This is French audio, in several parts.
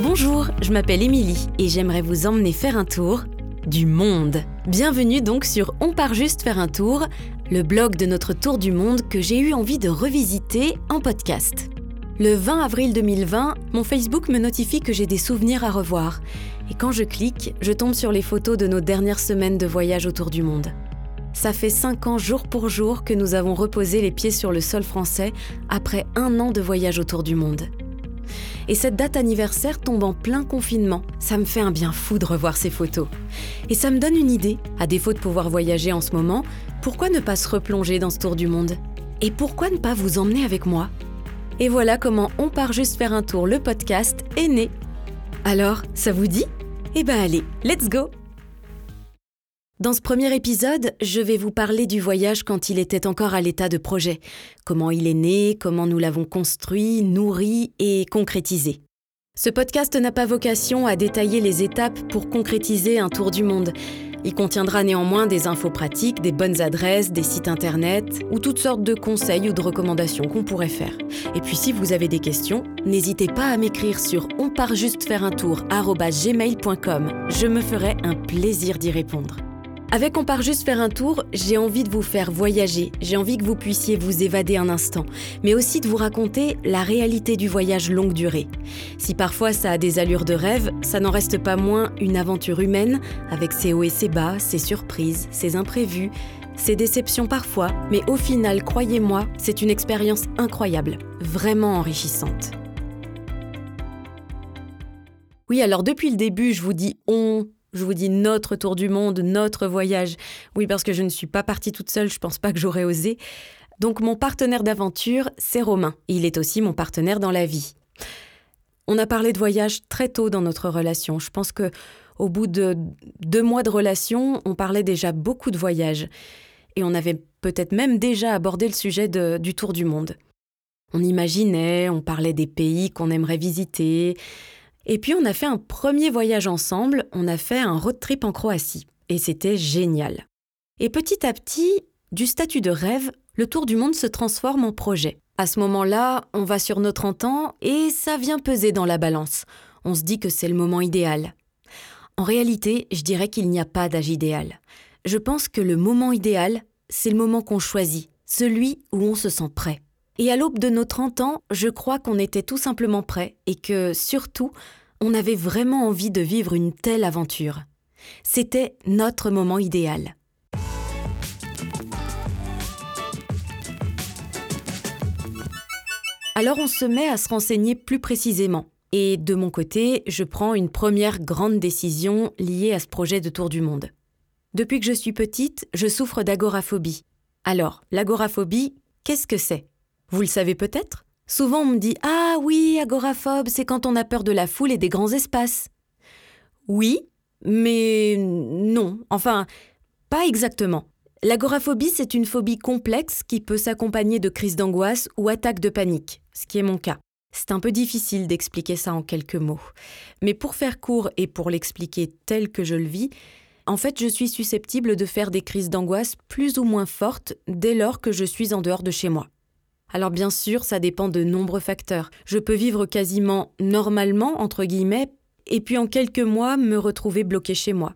Bonjour, je m'appelle Émilie et j'aimerais vous emmener faire un tour du monde. Bienvenue donc sur On part juste faire un tour, le blog de notre tour du monde que j'ai eu envie de revisiter en podcast. Le 20 avril 2020, mon Facebook me notifie que j'ai des souvenirs à revoir. Et quand je clique, je tombe sur les photos de nos dernières semaines de voyage autour du monde. Ça fait 5 ans jour pour jour que nous avons reposé les pieds sur le sol français après un an de voyage autour du monde. Et cette date anniversaire tombe en plein confinement. Ça me fait un bien fou de revoir ces photos. Et ça me donne une idée. À défaut de pouvoir voyager en ce moment, pourquoi ne pas se replonger dans ce tour du monde? Et pourquoi ne pas vous emmener avec moi? Et voilà comment On part juste faire un tour, le podcast est né. Alors, ça vous dit? Eh ben allez, let's go dans ce premier épisode, je vais vous parler du voyage quand il était encore à l'état de projet, comment il est né, comment nous l'avons construit, nourri et concrétisé. Ce podcast n'a pas vocation à détailler les étapes pour concrétiser un tour du monde. Il contiendra néanmoins des infos pratiques, des bonnes adresses, des sites internet ou toutes sortes de conseils ou de recommandations qu'on pourrait faire. Et puis si vous avez des questions, n'hésitez pas à m'écrire sur onpartjustefaireuntour@gmail.com. Je me ferai un plaisir d'y répondre. Avec On part juste faire un tour, j'ai envie de vous faire voyager, j'ai envie que vous puissiez vous évader un instant, mais aussi de vous raconter la réalité du voyage longue durée. Si parfois ça a des allures de rêve, ça n'en reste pas moins une aventure humaine, avec ses hauts et ses bas, ses surprises, ses imprévus, ses déceptions parfois, mais au final, croyez-moi, c'est une expérience incroyable, vraiment enrichissante. Oui, alors depuis le début, je vous dis on, je vous dis notre tour du monde, notre voyage. Oui, parce que je ne suis pas partie toute seule, je pense pas que j'aurais osé. Donc mon partenaire d'aventure, c'est Romain. Il est aussi mon partenaire dans la vie. On a parlé de voyage très tôt dans notre relation. Je pense que au bout de deux mois de relation, on parlait déjà beaucoup de voyage. Et on avait peut-être même déjà abordé le sujet du tour du monde. On imaginait, on parlait des pays qu'on aimerait visiter, et puis on a fait un premier voyage ensemble, on a fait un road trip en Croatie. Et c'était génial. Et petit à petit, du statut de rêve, le tour du monde se transforme en projet. À ce moment-là, on va sur nos 30 ans et ça vient peser dans la balance. On se dit que c'est le moment idéal. En réalité, je dirais qu'il n'y a pas d'âge idéal. Je pense que le moment idéal, c'est le moment qu'on choisit, celui où on se sent prêt. Et à l'aube de nos 30 ans, je crois qu'on était tout simplement prêts et que, surtout, on avait vraiment envie de vivre une telle aventure. C'était notre moment idéal. Alors on se met à se renseigner plus précisément. Et de mon côté, je prends une première grande décision liée à ce projet de tour du monde. Depuis que je suis petite, je souffre d'agoraphobie. Alors, l'agoraphobie, qu'est-ce que c'est? Vous le savez peut-être? Souvent on me dit Ah oui, agoraphobe, c'est quand on a peur de la foule et des grands espaces. Oui, mais non, enfin, pas exactement. L'agoraphobie, c'est une phobie complexe qui peut s'accompagner de crises d'angoisse ou attaques de panique, ce qui est mon cas. C'est un peu difficile d'expliquer ça en quelques mots. Mais pour faire court et pour l'expliquer tel que je le vis, en fait, je suis susceptible de faire des crises d'angoisse plus ou moins fortes dès lors que je suis en dehors de chez moi. Alors bien sûr, ça dépend de nombreux facteurs. Je peux vivre quasiment normalement, entre guillemets, et puis en quelques mois me retrouver bloqué chez moi.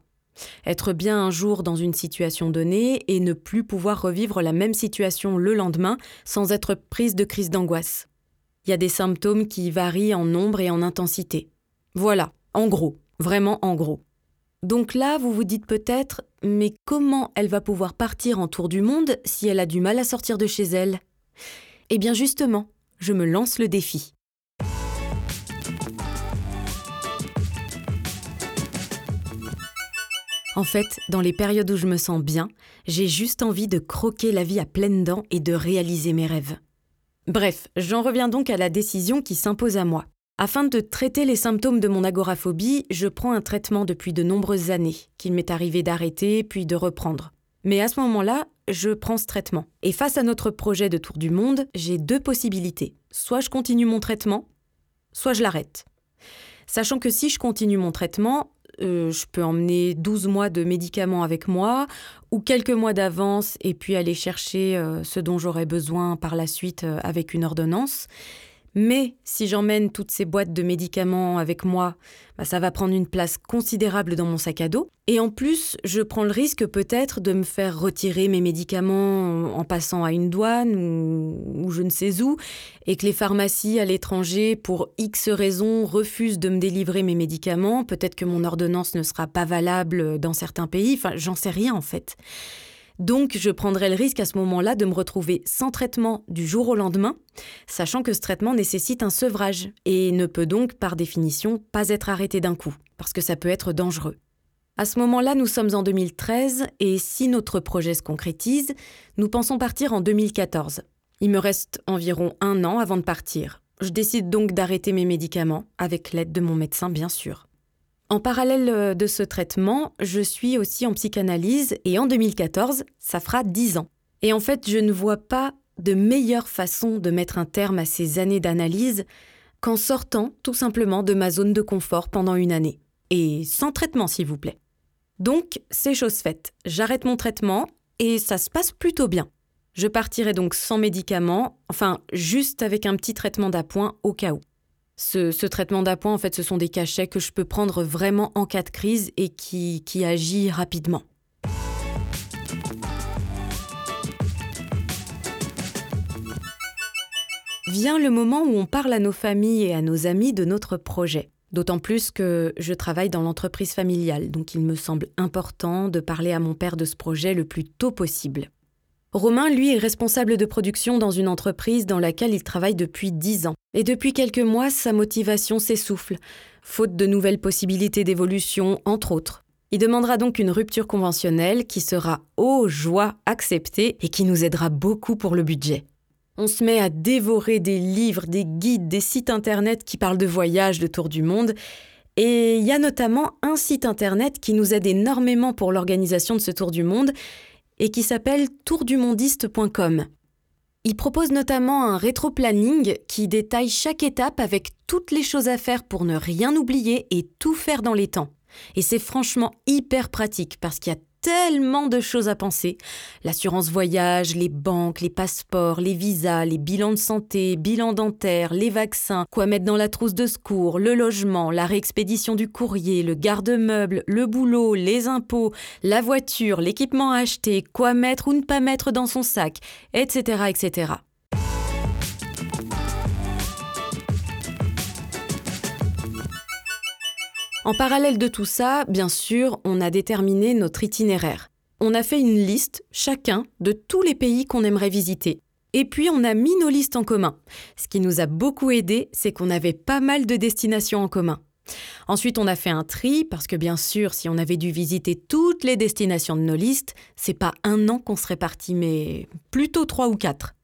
Être bien un jour dans une situation donnée et ne plus pouvoir revivre la même situation le lendemain sans être prise de crise d'angoisse. Il y a des symptômes qui varient en nombre et en intensité. Voilà, en gros, vraiment en gros. Donc là, vous vous dites peut-être, mais comment elle va pouvoir partir en tour du monde si elle a du mal à sortir de chez elle? Eh bien justement, je me lance le défi. En fait, dans les périodes où je me sens bien, j'ai juste envie de croquer la vie à pleines dents et de réaliser mes rêves. Bref, j'en reviens donc à la décision qui s'impose à moi. Afin de traiter les symptômes de mon agoraphobie, je prends un traitement depuis de nombreuses années, qu'il m'est arrivé d'arrêter puis de reprendre. Mais à ce moment-là, je prends ce traitement. Et face à notre projet de tour du monde, j'ai deux possibilités. Soit je continue mon traitement, soit je l'arrête. Sachant que si je continue mon traitement, euh, je peux emmener 12 mois de médicaments avec moi ou quelques mois d'avance et puis aller chercher euh, ce dont j'aurais besoin par la suite euh, avec une ordonnance. Mais si j'emmène toutes ces boîtes de médicaments avec moi, bah, ça va prendre une place considérable dans mon sac à dos. Et en plus, je prends le risque peut-être de me faire retirer mes médicaments en passant à une douane ou, ou je ne sais où, et que les pharmacies à l'étranger, pour X raisons, refusent de me délivrer mes médicaments. Peut-être que mon ordonnance ne sera pas valable dans certains pays. Enfin, j'en sais rien en fait. Donc je prendrais le risque à ce moment-là de me retrouver sans traitement du jour au lendemain, sachant que ce traitement nécessite un sevrage et ne peut donc par définition pas être arrêté d'un coup, parce que ça peut être dangereux. À ce moment-là, nous sommes en 2013 et si notre projet se concrétise, nous pensons partir en 2014. Il me reste environ un an avant de partir. Je décide donc d'arrêter mes médicaments, avec l'aide de mon médecin bien sûr. En parallèle euh, de ce traitement, je suis aussi en psychanalyse et en 2014, ça fera 10 ans. Et en fait, je ne vois pas de meilleure façon de mettre un terme à ces années d'analyse qu'en sortant tout simplement de ma zone de confort pendant une année. Et sans traitement, s'il vous plaît. Donc, c'est chose faite. J'arrête mon traitement et ça se passe plutôt bien. Je partirai donc sans médicaments, enfin juste avec un petit traitement d'appoint au cas où. Ce, traitement d'appoint, en fait, ce sont des cachets que je peux prendre vraiment en cas de crise et qui, qui agit rapidement. Vient le moment où on parle à nos familles et à nos amis de notre projet. D'autant plus que je travaille dans l'entreprise familiale, donc il me semble important de parler à mon père de ce projet le plus tôt possible. Romain, lui, est responsable de production dans une entreprise dans laquelle il travaille depuis dix ans. Et depuis quelques mois, sa motivation s'essouffle, faute de nouvelles possibilités d'évolution, entre autres. Il demandera donc une rupture conventionnelle qui sera, ô joie, acceptée et qui nous aidera beaucoup pour le budget. On se met à dévorer des livres, des guides, des sites internet qui parlent de voyages, de tour du monde. Et il y a notamment un site internet qui nous aide énormément pour l'organisation de ce tour du monde et qui s'appelle tourdumondiste.com. Il propose notamment un rétro-planning qui détaille chaque étape avec toutes les choses à faire pour ne rien oublier et tout faire dans les temps. Et c'est franchement hyper pratique parce qu'il y a tellement de choses à penser. L'assurance voyage, les banques, les passeports, les visas, les bilans de santé, bilans dentaires, les vaccins, quoi mettre dans la trousse de secours, le logement, la réexpédition du courrier, le garde-meuble, le boulot, les impôts, la voiture, l'équipement à acheter, quoi mettre ou ne pas mettre dans son sac, etc. etc. En parallèle de tout ça, bien sûr, on a déterminé notre itinéraire. On a fait une liste, chacun, de tous les pays qu'on aimerait visiter. Et puis on a mis nos listes en commun. Ce qui nous a beaucoup aidé, c'est qu'on avait pas mal de destinations en commun. Ensuite, on a fait un tri, parce que bien sûr, si on avait dû visiter toutes les destinations de nos listes, c'est pas un an qu'on serait parti, mais plutôt trois ou quatre.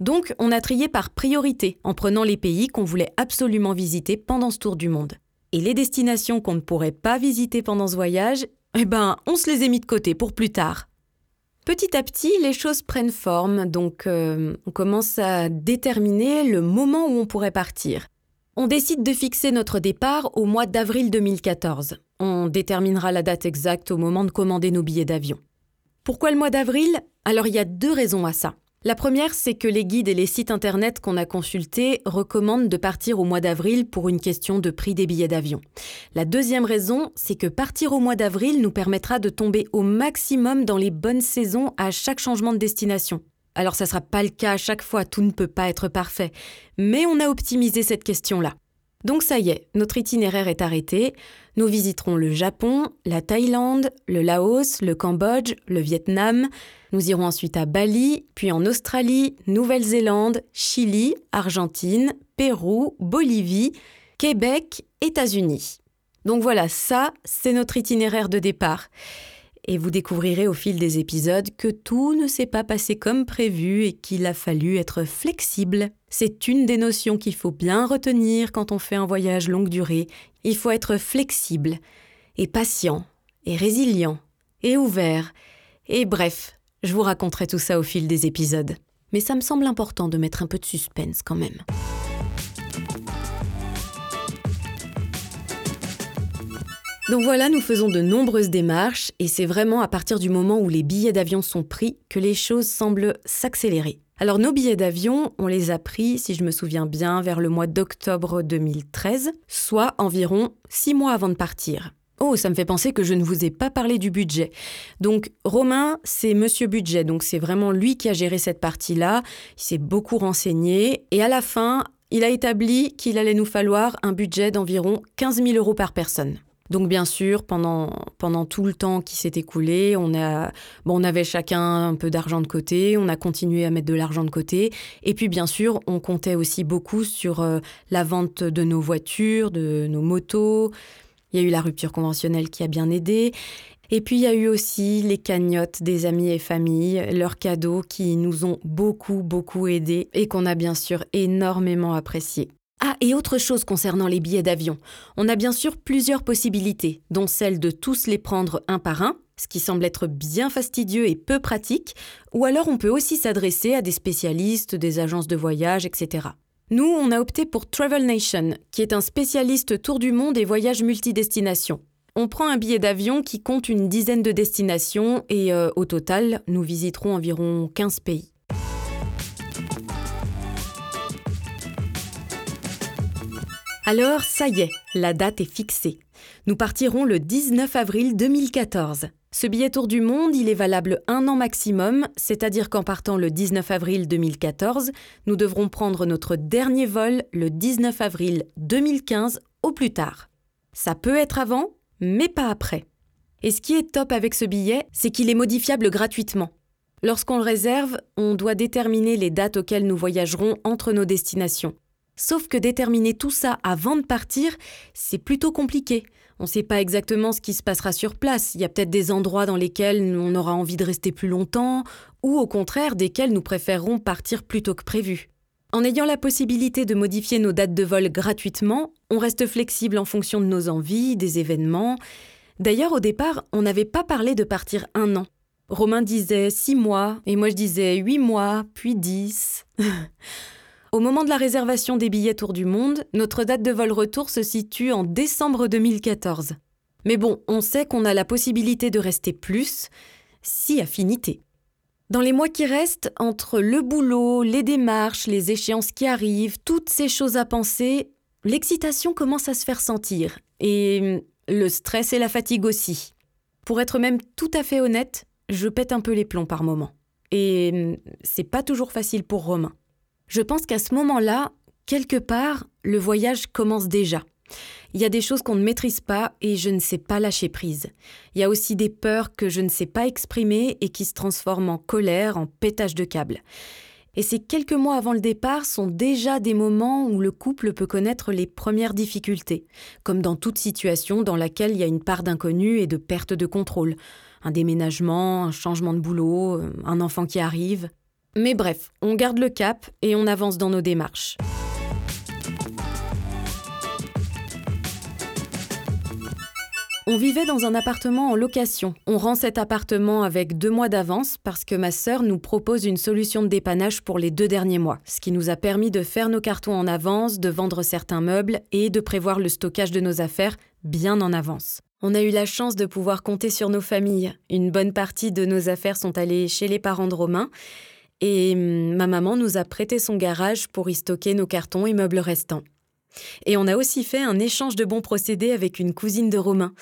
Donc, on a trié par priorité, en prenant les pays qu'on voulait absolument visiter pendant ce tour du monde. Et les destinations qu'on ne pourrait pas visiter pendant ce voyage, eh ben, on se les a mis de côté pour plus tard. Petit à petit, les choses prennent forme, donc euh, on commence à déterminer le moment où on pourrait partir. On décide de fixer notre départ au mois d'avril 2014. On déterminera la date exacte au moment de commander nos billets d'avion. Pourquoi le mois d'avril? Alors il y a deux raisons à ça. La première, c'est que les guides et les sites internet qu'on a consultés recommandent de partir au mois d'avril pour une question de prix des billets d'avion. La deuxième raison, c'est que partir au mois d'avril nous permettra de tomber au maximum dans les bonnes saisons à chaque changement de destination. Alors ça sera pas le cas à chaque fois, tout ne peut pas être parfait, mais on a optimisé cette question-là. Donc ça y est, notre itinéraire est arrêté. Nous visiterons le Japon, la Thaïlande, le Laos, le Cambodge, le Vietnam. Nous irons ensuite à Bali, puis en Australie, Nouvelle-Zélande, Chili, Argentine, Pérou, Bolivie, Québec, États-Unis. Donc voilà, ça, c'est notre itinéraire de départ et vous découvrirez au fil des épisodes que tout ne s'est pas passé comme prévu et qu'il a fallu être flexible. C'est une des notions qu'il faut bien retenir quand on fait un voyage longue durée. Il faut être flexible et patient et résilient et ouvert. Et bref, je vous raconterai tout ça au fil des épisodes. Mais ça me semble important de mettre un peu de suspense quand même. Donc voilà, nous faisons de nombreuses démarches et c'est vraiment à partir du moment où les billets d'avion sont pris que les choses semblent s'accélérer. Alors nos billets d'avion, on les a pris, si je me souviens bien, vers le mois d'octobre 2013, soit environ six mois avant de partir. Oh, ça me fait penser que je ne vous ai pas parlé du budget. Donc, Romain, c'est monsieur budget, donc c'est vraiment lui qui a géré cette partie-là. Il s'est beaucoup renseigné et à la fin, il a établi qu'il allait nous falloir un budget d'environ 15 000 euros par personne. Donc bien sûr, pendant, pendant tout le temps qui s'est écoulé, on, a, bon, on avait chacun un peu d'argent de côté, on a continué à mettre de l'argent de côté, et puis bien sûr, on comptait aussi beaucoup sur euh, la vente de nos voitures, de nos motos. Il y a eu la rupture conventionnelle qui a bien aidé. Et puis il y a eu aussi les cagnottes des amis et familles, leurs cadeaux qui nous ont beaucoup, beaucoup aidés et qu'on a bien sûr énormément appréciés. Ah, et autre chose concernant les billets d'avion. On a bien sûr plusieurs possibilités, dont celle de tous les prendre un par un, ce qui semble être bien fastidieux et peu pratique, ou alors on peut aussi s'adresser à des spécialistes, des agences de voyage, etc. Nous, on a opté pour Travel Nation, qui est un spécialiste tour du monde et voyage multidestination. On prend un billet d'avion qui compte une dizaine de destinations et euh, au total, nous visiterons environ 15 pays. Alors, ça y est, la date est fixée. Nous partirons le 19 avril 2014. Ce billet Tour du Monde, il est valable un an maximum, c'est-à-dire qu'en partant le 19 avril 2014, nous devrons prendre notre dernier vol le 19 avril 2015 au plus tard. Ça peut être avant, mais pas après. Et ce qui est top avec ce billet, c'est qu'il est modifiable gratuitement. Lorsqu'on le réserve, on doit déterminer les dates auxquelles nous voyagerons entre nos destinations. Sauf que déterminer tout ça avant de partir, c'est plutôt compliqué. On ne sait pas exactement ce qui se passera sur place. Il y a peut-être des endroits dans lesquels on aura envie de rester plus longtemps, ou au contraire desquels nous préférerons partir plus tôt que prévu. En ayant la possibilité de modifier nos dates de vol gratuitement, on reste flexible en fonction de nos envies, des événements. D'ailleurs, au départ, on n'avait pas parlé de partir un an. Romain disait six mois, et moi je disais huit mois, puis dix. Au moment de la réservation des billets Tour du Monde, notre date de vol retour se situe en décembre 2014. Mais bon, on sait qu'on a la possibilité de rester plus, si affinité. Dans les mois qui restent, entre le boulot, les démarches, les échéances qui arrivent, toutes ces choses à penser, l'excitation commence à se faire sentir, et le stress et la fatigue aussi. Pour être même tout à fait honnête, je pète un peu les plombs par moments. Et c'est pas toujours facile pour Romain. Je pense qu'à ce moment-là, quelque part, le voyage commence déjà. Il y a des choses qu'on ne maîtrise pas et je ne sais pas lâcher prise. Il y a aussi des peurs que je ne sais pas exprimer et qui se transforment en colère, en pétage de câble. Et ces quelques mois avant le départ sont déjà des moments où le couple peut connaître les premières difficultés, comme dans toute situation dans laquelle il y a une part d'inconnu et de perte de contrôle. Un déménagement, un changement de boulot, un enfant qui arrive. Mais bref, on garde le cap et on avance dans nos démarches. On vivait dans un appartement en location. On rend cet appartement avec deux mois d'avance parce que ma sœur nous propose une solution de dépannage pour les deux derniers mois, ce qui nous a permis de faire nos cartons en avance, de vendre certains meubles et de prévoir le stockage de nos affaires bien en avance. On a eu la chance de pouvoir compter sur nos familles. Une bonne partie de nos affaires sont allées chez les parents de Romain et hum, ma maman nous a prêté son garage pour y stocker nos cartons et meubles restants. Et on a aussi fait un échange de bons procédés avec une cousine de Romain.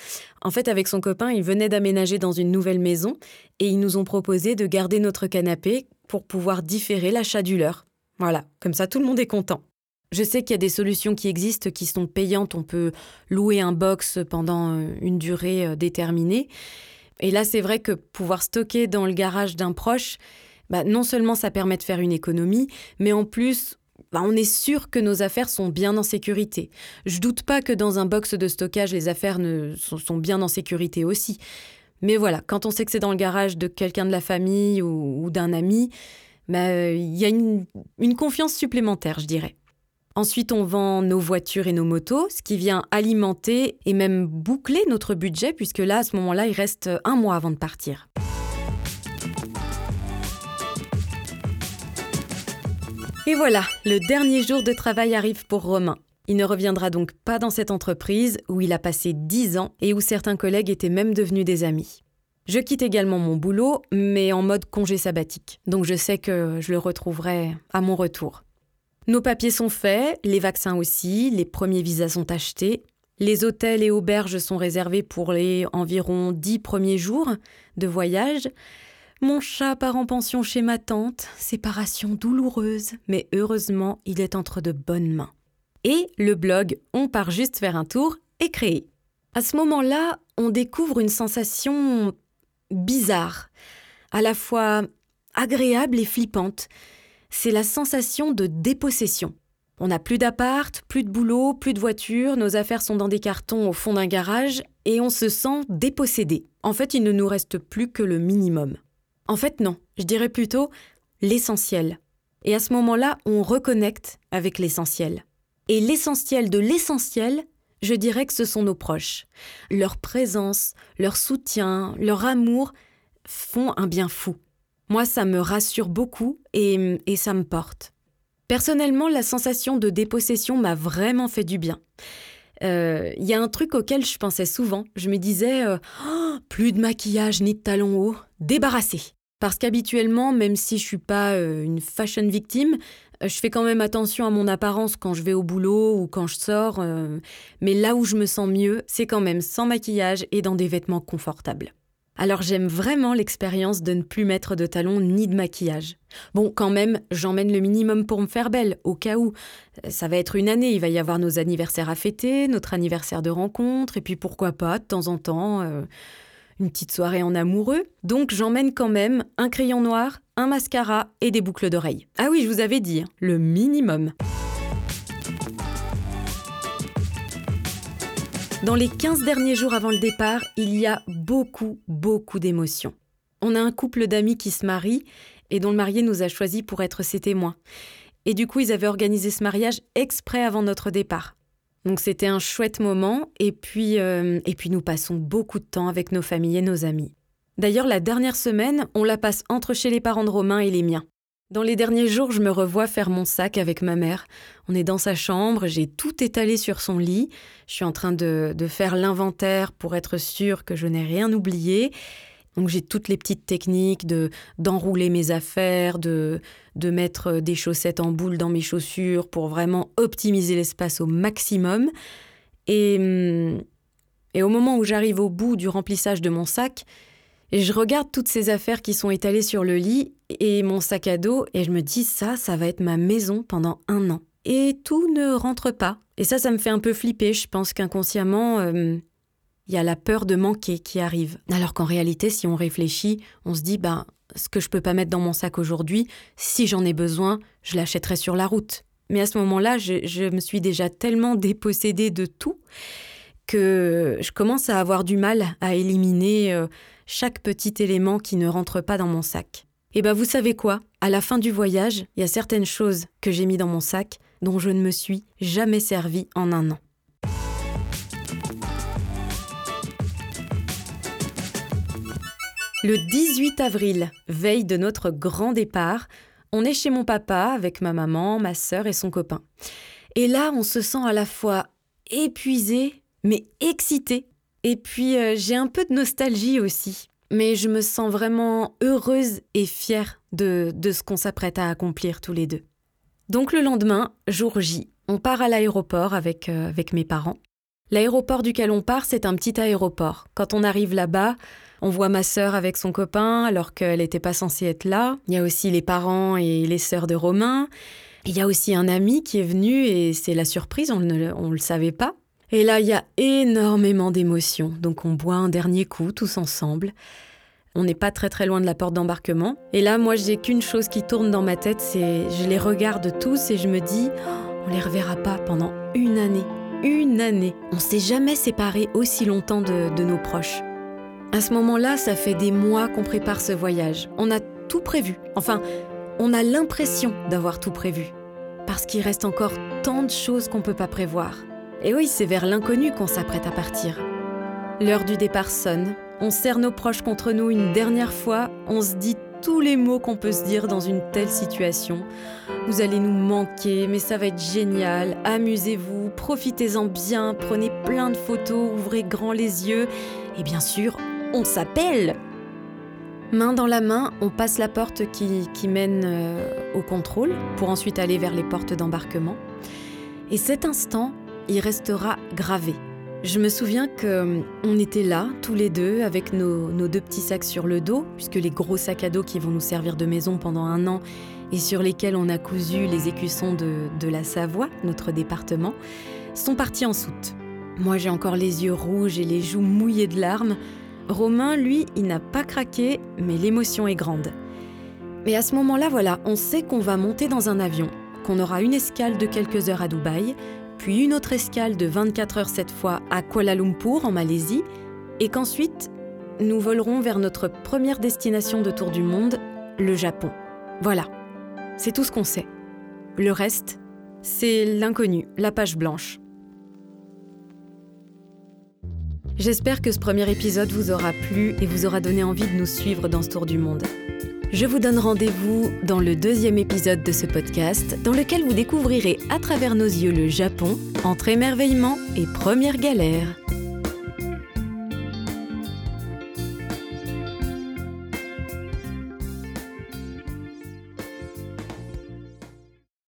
En fait, avec son copain, il venait d'aménager dans une nouvelle maison et ils nous ont proposé de garder notre canapé pour pouvoir différer l'achat du leur. Voilà, comme ça tout le monde est content. Je sais qu'il y a des solutions qui existent qui sont payantes, on peut louer un box pendant euh, une durée euh, déterminée. Et là, c'est vrai que pouvoir stocker dans le garage d'un proche, bah, non seulement ça permet de faire une économie, mais en plus, bah, on est sûr que nos affaires sont bien en sécurité. Je doute pas que dans un box de stockage, les affaires ne, sont, bien en sécurité aussi. Mais voilà, quand on sait que c'est dans le garage de quelqu'un de la famille ou, d'un ami, bah, il y a une, une confiance supplémentaire, je dirais. Ensuite, on vend nos voitures et nos motos, ce qui vient alimenter et même boucler notre budget, puisque là, à ce moment-là, il reste un mois avant de partir. Et voilà, le dernier jour de travail arrive pour Romain. Il ne reviendra donc pas dans cette entreprise où il a passé 10 ans et où certains collègues étaient même devenus des amis. Je quitte également mon boulot, mais en mode congé sabbatique. Donc je sais que je le retrouverai à mon retour. Nos papiers sont faits, les vaccins aussi, les premiers visas sont achetés. Les hôtels et auberges sont réservés pour les environ dix premiers jours de voyage. Mon chat part en pension chez ma tante, séparation douloureuse, mais heureusement il est entre de bonnes mains. Et le blog On part juste faire un tour est créé. À ce moment-là, on découvre une sensation bizarre, à la fois agréable et flippante. C'est la sensation de dépossession. On n'a plus d'appart, plus de boulot, plus de voiture, nos affaires sont dans des cartons au fond d'un garage et on se sent dépossédé. En fait, il ne nous reste plus que le minimum. En fait, non, je dirais plutôt l'essentiel. Et à ce moment-là, on reconnecte avec l'essentiel. Et l'essentiel de l'essentiel, je dirais que ce sont nos proches. Leur présence, leur soutien, leur amour font un bien fou. Moi, ça me rassure beaucoup et, ça me porte. Personnellement, la sensation de dépossession m'a vraiment fait du bien. Il euh, y a un truc auquel je pensais souvent. Je me disais euh, oh, plus de maquillage ni de talons hauts, débarrassé. Parce qu'habituellement, même si je suis pas euh, une fashion victime, je fais quand même attention à mon apparence quand je vais au boulot ou quand je sors, euh, mais là où je me sens mieux, c'est quand même sans maquillage et dans des vêtements confortables. Alors j'aime vraiment l'expérience de ne plus mettre de talons ni de maquillage. Bon, quand même, j'emmène le minimum pour me faire belle, au cas où. Ça va être une année, il va y avoir nos anniversaires à fêter, notre anniversaire de rencontre, et puis pourquoi pas, de temps en temps, euh, une petite soirée en amoureux. Donc j'emmène quand même un crayon noir, un mascara et des boucles d'oreilles. Ah oui, je vous avais dit, hein, le minimum. Dans les 15 derniers jours avant le départ, il y a beaucoup, beaucoup d'émotions. On a un couple d'amis qui se marie et dont le marié nous a choisis pour être ses témoins. Et du coup, ils avaient organisé ce mariage exprès avant notre départ. Donc c'était un chouette moment et puis, euh, et puis nous passons beaucoup de temps avec nos familles et nos amis. D'ailleurs, la dernière semaine, on la passe entre chez les parents de Romain et les miens. Dans les derniers jours, je me revois faire mon sac avec ma mère. On est dans sa chambre, j'ai tout étalé sur son lit. Je suis en train de, de faire l'inventaire pour être sûre que je n'ai rien oublié. Donc j'ai toutes les petites techniques de d'enrouler mes affaires, de de mettre des chaussettes en boule dans mes chaussures pour vraiment optimiser l'espace au maximum. Et hum, et au moment où j'arrive au bout du remplissage de mon sac, je regarde toutes ces affaires qui sont étalées sur le lit et mon sac à dos et je me dis ça, ça va être ma maison pendant un an. Et tout ne rentre pas. Et ça, ça me fait un peu flipper. Je pense qu'inconsciemment, hum, il y a la peur de manquer qui arrive. Alors qu'en réalité, si on réfléchit, on se dit, ben, ce que je peux pas mettre dans mon sac aujourd'hui, si j'en ai besoin, je l'achèterai sur la route. Mais à ce moment-là, je, me suis déjà tellement dépossédée de tout que je commence à avoir du mal à éliminer euh, chaque petit élément qui ne rentre pas dans mon sac. Et ben vous savez quoi? À la fin du voyage, il y a certaines choses que j'ai mis dans mon sac dont je ne me suis jamais servi en un an. Le 18 avril, veille de notre grand départ, on est chez mon papa avec ma maman, ma sœur et son copain. Et là, on se sent à la fois épuisé, mais excité. Et puis, euh, j'ai un peu de nostalgie aussi. Mais je me sens vraiment heureuse et fière de, ce qu'on s'apprête à accomplir tous les deux. Donc le lendemain, jour J, on part à l'aéroport avec, euh, avec mes parents. L'aéroport duquel on part, c'est un petit aéroport. Quand on arrive là-bas, on voit ma sœur avec son copain alors qu'elle n'était pas censée être là. Il y a aussi les parents et les sœurs de Romain. Il y a aussi un ami qui est venu et c'est la surprise, on ne le savait pas. Et là, il y a énormément d'émotions. Donc on boit un dernier coup tous ensemble. On n'est pas très très loin de la porte d'embarquement. Et là, moi, j'ai qu'une chose qui tourne dans ma tête, c'est je les regarde tous et je me dis, oh, on les reverra pas pendant une année. Une année. On s'est jamais séparés aussi longtemps de nos proches. À ce moment-là, ça fait des mois qu'on prépare ce voyage. On a tout prévu. Enfin, on a l'impression d'avoir tout prévu. Parce qu'il reste encore tant de choses qu'on ne peut pas prévoir. Et oui, c'est vers l'inconnu qu'on s'apprête à partir. L'heure du départ sonne. On serre nos proches contre nous une dernière fois. On se dit tous les mots qu'on peut se dire dans une telle situation. Vous allez nous manquer, mais ça va être génial. Amusez-vous, profitez-en bien, prenez plein de photos, ouvrez grand les yeux. Et bien sûr, on s'appelle Main dans la main, on passe la porte qui, mène euh, au contrôle pour ensuite aller vers les portes d'embarquement. Et cet instant, il restera gravé. Je me souviens que on était là, tous les deux, avec nos, deux petits sacs sur le dos, puisque les gros sacs à dos qui vont nous servir de maison pendant un an et sur lesquels on a cousu les écussons de, de la Savoie, notre département, sont partis en soute. Moi, j'ai encore les yeux rouges et les joues mouillées de larmes. Romain, lui, il n'a pas craqué, mais l'émotion est grande. Mais à ce moment-là, voilà, on sait qu'on va monter dans un avion, qu'on aura une escale de quelques heures à Dubaï, puis une autre escale de 24 heures cette fois à Kuala Lumpur en Malaisie, et qu'ensuite nous volerons vers notre première destination de tour du monde, le Japon. Voilà, c'est tout ce qu'on sait. Le reste, c'est l'inconnu, la page blanche. J'espère que ce premier épisode vous aura plu et vous aura donné envie de nous suivre dans ce tour du monde. Je vous donne rendez-vous dans le deuxième épisode de ce podcast, dans lequel vous découvrirez à travers nos yeux le Japon, entre émerveillement et première galère.